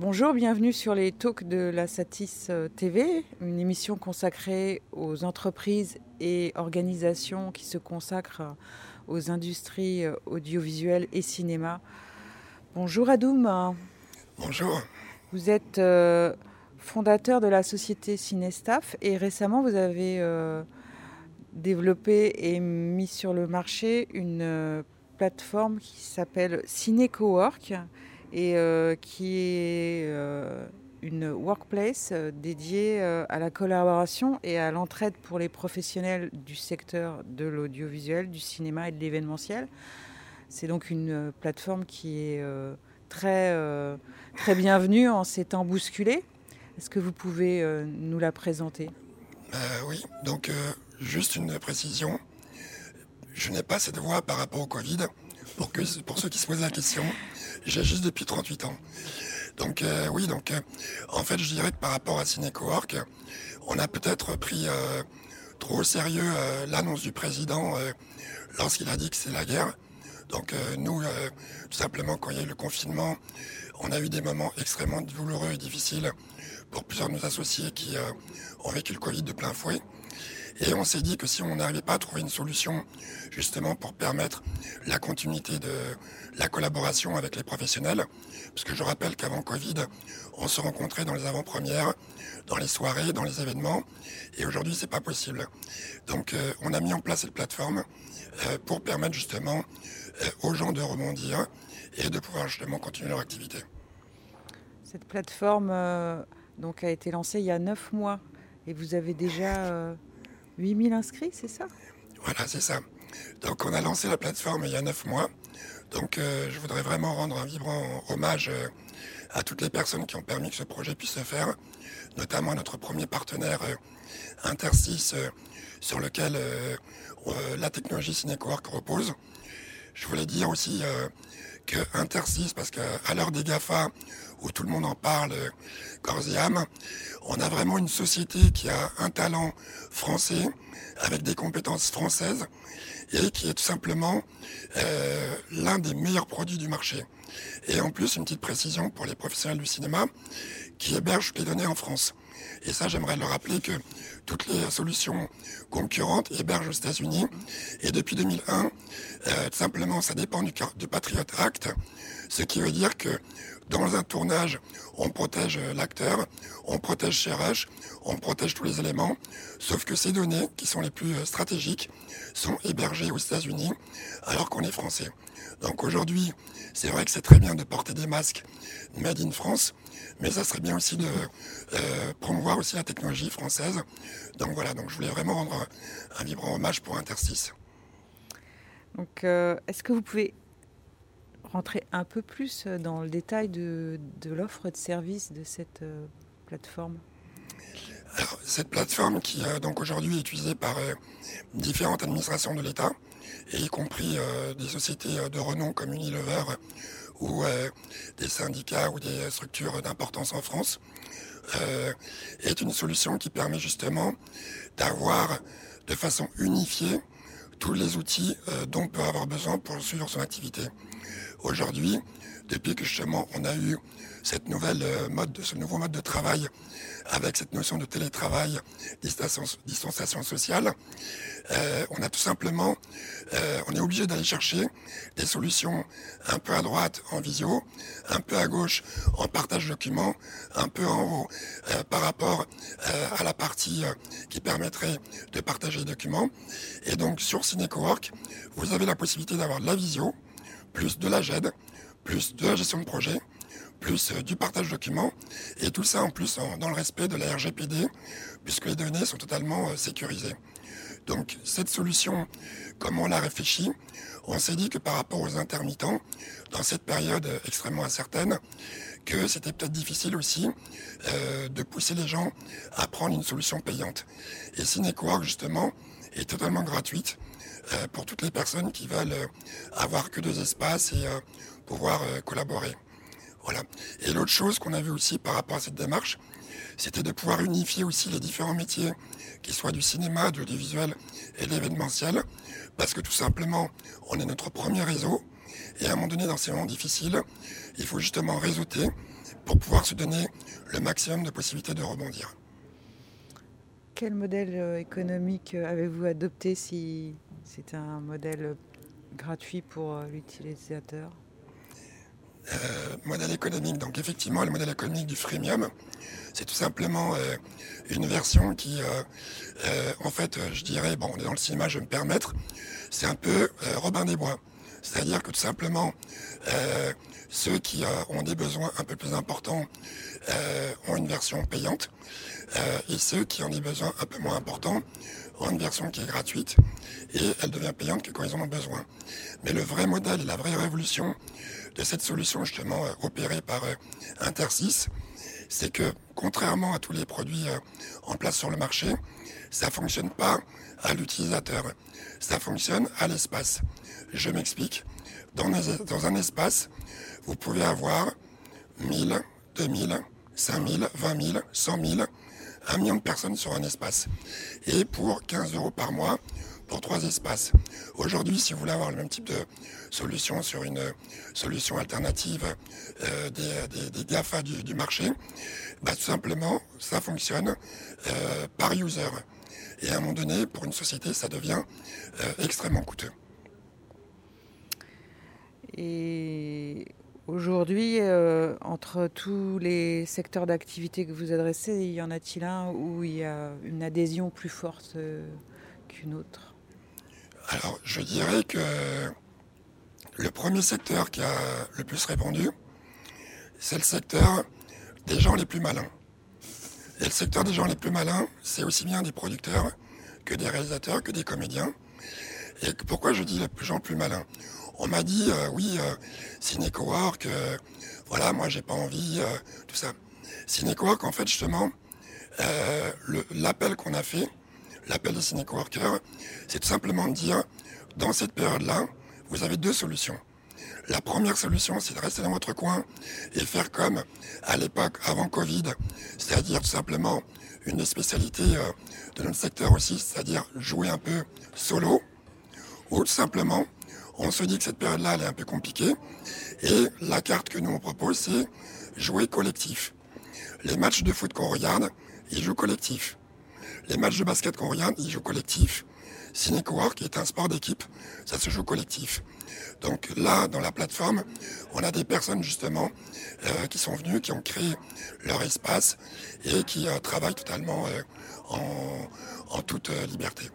Bonjour, bienvenue sur les talks de la Satis euh, TV, une émission consacrée aux entreprises et organisations qui se consacrent aux industries euh, audiovisuelles et cinéma. Bonjour Adoum. Bonjour. Vous êtes euh, fondateur de la société Cinestaff et récemment vous avez développé et mis sur le marché une plateforme qui s'appelle CineCowork et euh, qui est euh, une workplace euh, dédiée à la collaboration et à l'entraide pour les professionnels du secteur de l'audiovisuel, du cinéma et de l'événementiel. C'est donc une plateforme qui est très, très bienvenue en ces temps bousculés. Est-ce que vous pouvez nous la présenter? Oui, donc juste une précision. Je n'ai pas cette voix par rapport au Covid. Pour, que, pour ceux qui se posent la question, juste depuis 38 ans. Donc euh, oui, donc euh, en fait, je dirais que par rapport à CineCowork, on a peut-être pris euh, trop au sérieux l'annonce du président lorsqu'il a dit que c'est la guerre. Donc nous, tout simplement, quand il y a eu le confinement, on a eu des moments extrêmement douloureux et difficiles pour plusieurs de nos associés qui ont vécu le Covid de plein fouet. Et on s'est dit que si on n'arrivait pas à trouver une solution justement pour permettre la continuité de la collaboration avec les professionnels, parce que je rappelle qu'avant Covid, on se rencontrait dans les avant-premières, dans les soirées, dans les événements, et aujourd'hui c'est pas possible. Donc euh, on a mis en place cette plateforme euh, pour permettre justement euh, aux gens de rebondir et de pouvoir justement continuer leur activité. Cette plateforme a été lancée il y a neuf mois et vous avez déjà 8000 inscrits, c'est ça? Voilà, c'est ça. Donc on a lancé la plateforme il y a 9 mois. Donc euh, je voudrais vraiment rendre un vibrant hommage euh, à toutes les personnes qui ont permis que ce projet puisse se faire, notamment notre premier partenaire euh, Intersys sur lequel la technologie Cinecowork repose. Je voulais dire aussi Intersys, parce qu'à l'heure des GAFA, où tout le monde en parle corps et âme, on a vraiment une société qui a un talent français, avec des compétences françaises, et qui est tout simplement euh, l'un des meilleurs produits du marché. Et en plus, une petite précision pour les professionnels du cinéma, qui hébergent les données en France. Et ça, j'aimerais le rappeler que toutes les solutions concurrentes hébergent aux États-Unis. Et depuis 2001, euh, simplement, ça dépend du, du Patriot Act, ce qui veut dire que dans un tournage, on protège l'acteur, on protège CRH, on protège tous les éléments, sauf que ces données, qui sont les plus euh, stratégiques, sont hébergées aux États-Unis, alors qu'on est français. Donc aujourd'hui, c'est vrai que c'est très bien de porter des masques made in France, mais ça serait bien aussi de euh, promouvoir aussi la technologie française. Donc voilà, donc je voulais vraiment rendre un, vibrant hommage pour Interstice. Donc, euh, est-ce que vous pouvez rentrer un peu plus dans le détail de, l'offre de service de cette euh, plateforme. Cette plateforme qui donc aujourd'hui est utilisée par différentes administrations de l'État, y compris des sociétés de renom comme Unilever ou des syndicats ou des structures d'importance en France, euh, est une solution qui permet justement d'avoir de façon unifiée tous les outils euh, dont on peut avoir besoin pour suivre son activité. Aujourd'hui, depuis que justement on a eu cette nouvelle euh, mode, ce nouveau mode de travail avec cette notion de télétravail, distanciation sociale, euh, on a tout simplement, on est obligé d'aller chercher des solutions un peu à droite en visio, un peu à gauche en partage documents, un peu en haut par rapport à la partie qui permettrait de partager les documents. Et donc sur CineCowork, vous avez la possibilité d'avoir de la visio, plus de la GED, plus de la gestion de projet, plus euh, du partage de documents, et tout ça en plus dans le respect de la RGPD, puisque les données sont totalement euh, sécurisées. Donc cette solution, comme on l'a réfléchi, on s'est dit que par rapport aux intermittents, dans cette période extrêmement incertaine, que c'était peut-être difficile aussi euh, de pousser les gens à prendre une solution payante. Et Cinecowork, justement, est totalement gratuite pour toutes les personnes qui veulent avoir que deux espaces et pouvoir collaborer. Voilà. Et l'autre chose qu'on a vu aussi par rapport à cette démarche, c'était de pouvoir unifier aussi les différents métiers, qu'ils soient du cinéma, de l'audiovisuel et de l'événementiel, parce que tout simplement, on est notre premier réseau, et à un moment donné, dans ces moments difficiles, il faut justement réseauter pour pouvoir se donner le maximum de possibilités de rebondir. Quel modèle euh, économique avez-vous adopté si c'est un modèle gratuit pour euh, l'utilisateur euh, modèle économique. Donc effectivement, le modèle économique du freemium, c'est tout simplement une version qui, en fait, je dirais, bon, on est dans le cinéma, je vais me permettre, c'est un peu Robin des Bois. C'est-à-dire que tout simplement, ceux qui ont des besoins un peu plus importants ont une version payante. Euh, et ceux qui ont des besoins un peu moins importants ont une version qui est gratuite et elle devient payante que quand ils en ont besoin. Mais le vrai modèle la vraie révolution de cette solution justement euh, opérée par euh, Intersys, c'est que contrairement à tous les produits en place sur le marché, ça fonctionne pas à l'utilisateur, ça fonctionne à l'espace. Je m'explique. Dans, un espace, vous pouvez avoir 1000, 2000, 5000, 20 000, 100 000 un million de personnes sur un espace. Et pour 15 euros par mois, pour trois espaces. Aujourd'hui, si vous voulez avoir le même type de solution sur une solution alternative euh, des, des, GAFA du, marché, bah, tout simplement, ça fonctionne euh, par user. Et à un moment donné, pour une société, ça devient euh, extrêmement coûteux. Et Aujourd'hui, euh, entre tous les secteurs d'activité que vous adressez, y en a-t-il un où il y a une adhésion plus forte euh, qu'une autre? Alors, je dirais que le premier secteur qui a le plus répondu, c'est le secteur des gens les plus malins. Et le secteur des gens les plus malins, c'est aussi bien des producteurs que des réalisateurs, que des comédiens. Et pourquoi je dis les gens plus malins? On m'a dit euh, oui, euh, Cinecowork, euh, voilà, moi j'ai pas envie, tout ça. Cinecowork, en fait, justement, l'appel qu'on a fait, l'appel des Cinecoworkers, c'est tout simplement de dire, dans cette période-là, vous avez deux solutions. La première solution, c'est de rester dans votre coin et faire comme à l'époque avant Covid, c'est-à-dire tout simplement une spécialité de notre secteur aussi, c'est-à-dire jouer un peu solo, ou tout simplement on se dit que cette période-là, elle est un peu compliquée. Et la carte que nous on propose, c'est jouer collectif. Les matchs de foot qu'on regarde, ils jouent collectif. Les matchs de basket qu'on regarde, ils jouent collectif. Qui est un sport d'équipe, ça se joue collectif. Donc là, dans la plateforme, on a des personnes justement euh, qui sont venues, qui ont créé leur espace et qui euh, travaillent totalement euh, en, toute liberté.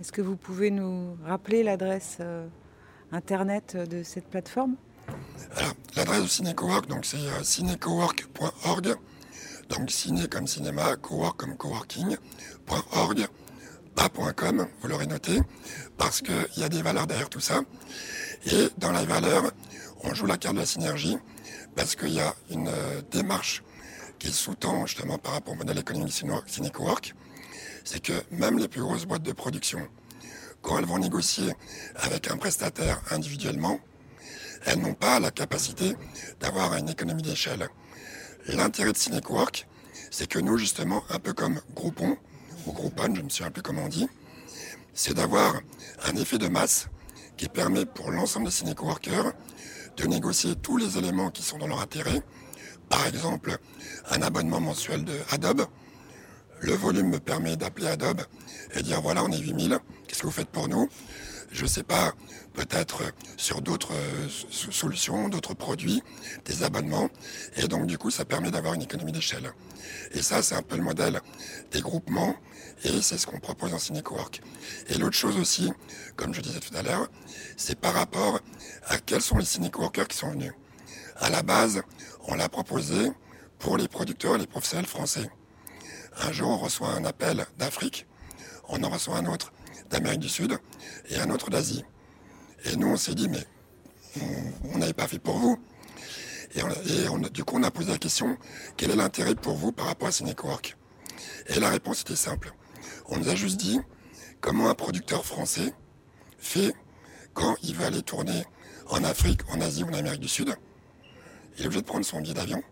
Est-ce que vous pouvez nous rappeler l'adresse internet de cette plateforme? L'adresse de Cinecowork, donc c'est cinecowork.org. Donc ciné comme cinéma, cowork comme coworking.org, pas .com, vous l'aurez noté, parce qu'il y a des valeurs derrière tout ça. Et dans les valeurs, on joue la carte de la synergie, parce qu'il y a une euh, démarche qui sous-tend justement par rapport au modèle économique Cinecowork, c'est que même les plus grosses boîtes de production, quand elles vont négocier avec un prestataire individuellement, elles n'ont pas la capacité d'avoir une économie d'échelle. L'intérêt de Cinecowork, c'est que nous, justement, un peu comme Groupon, ou Groupon, je ne me souviens plus comment on dit, c'est d'avoir un effet de masse qui permet pour l'ensemble des cinécoworkers de négocier tous les éléments qui sont dans leur intérêt. Par exemple, un abonnement mensuel de Adobe, le volume me permet d'appeler Adobe et dire voilà, on est 8000, qu'est-ce que vous faites pour nous? Je ne sais pas, peut-être sur d'autres euh, solutions, d'autres produits, des abonnements. Et donc, du coup, ça permet d'avoir une économie d'échelle. Et ça, c'est un peu le modèle des groupements et c'est ce qu'on propose en Cinecowork. Et l'autre chose aussi, comme je disais tout à l'heure, c'est par rapport à quels sont les cinécoworkers qui sont venus. À la base, on l'a proposé pour les producteurs et les professionnels français. Un jour, on reçoit un appel d'Afrique, on en reçoit un autre d'Amérique du Sud et un autre d'Asie. Et nous, on s'est dit, mais on n'avait pas fait pour vous. Et, du coup, on a posé la question, quel est l'intérêt pour vous par rapport à Cinecowork Et la réponse était simple. On nous a juste dit, comment un producteur français fait quand il veut aller tourner en Afrique, en Asie ou en Amérique du Sud. Il est obligé de prendre son billet d'avion,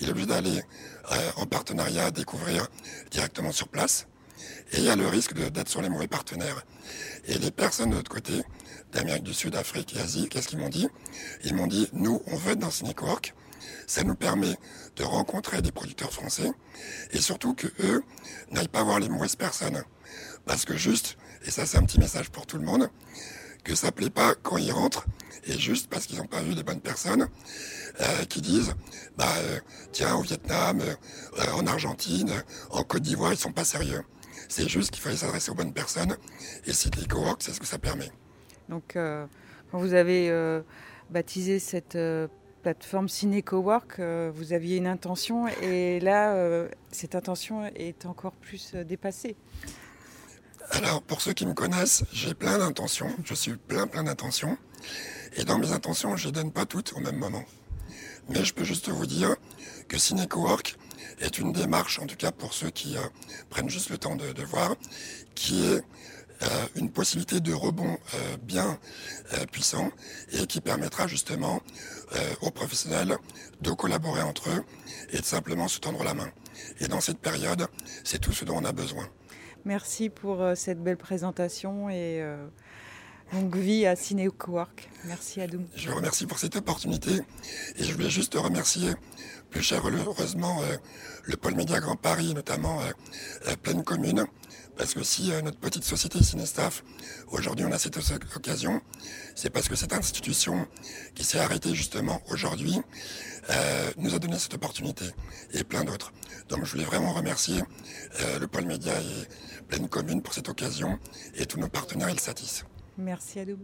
il est obligé d'aller euh, en partenariat découvrir directement sur place. Et il y a le risque d'être sur les mauvais partenaires. Et les personnes de l'autre côté, d'Amérique du Sud, Afrique et Asie, qu'est-ce qu'ils m'ont dit? Ils m'ont dit, nous, on veut être dans Cinecowork, ça nous permet de rencontrer des producteurs français et surtout que eux n'aillent pas voir les mauvaises personnes. Parce que juste, et ça c'est un petit message pour tout le monde, que ça plaît pas quand ils rentrent et juste parce qu'ils n'ont pas vu les bonnes personnes euh, qui disent bah euh, tiens au Vietnam, euh, en Argentine, en Côte d'Ivoire ils sont pas sérieux. C'est juste qu'il fallait s'adresser aux bonnes personnes et City Cowork c'est ce que ça permet. Donc quand vous avez baptisé cette plateforme Ciné Cowork, vous aviez une intention et là cette intention est encore plus dépassée. Alors, pour ceux qui me connaissent, j'ai plein d'intentions. Je suis plein, plein d'intentions. Et dans mes intentions, je ne les donne pas toutes au même moment. Mais je peux juste vous dire que CineCowork est une démarche, en tout cas pour ceux qui euh, prennent juste le temps de, voir, qui est euh, une possibilité de rebond euh, bien puissant et qui permettra justement aux professionnels de collaborer entre eux et de simplement se tendre la main. Et dans cette période, c'est tout ce dont on a besoin. Merci pour cette belle présentation et longue vie à CineCowork. Merci Adoum. Je vous remercie pour cette opportunité et je voulais juste remercier plus chaleureusement euh, le pôle Média Grand Paris, notamment la Pleine Commune, parce que si notre petite société Cinestaff, aujourd'hui on a cette occasion, c'est parce que cette institution qui s'est arrêtée justement aujourd'hui nous a donné cette opportunité et plein d'autres. Donc je voulais vraiment remercier le pôle Média et pleine commune pour cette occasion et tous nos partenaires, ils satisfont. Merci à vous.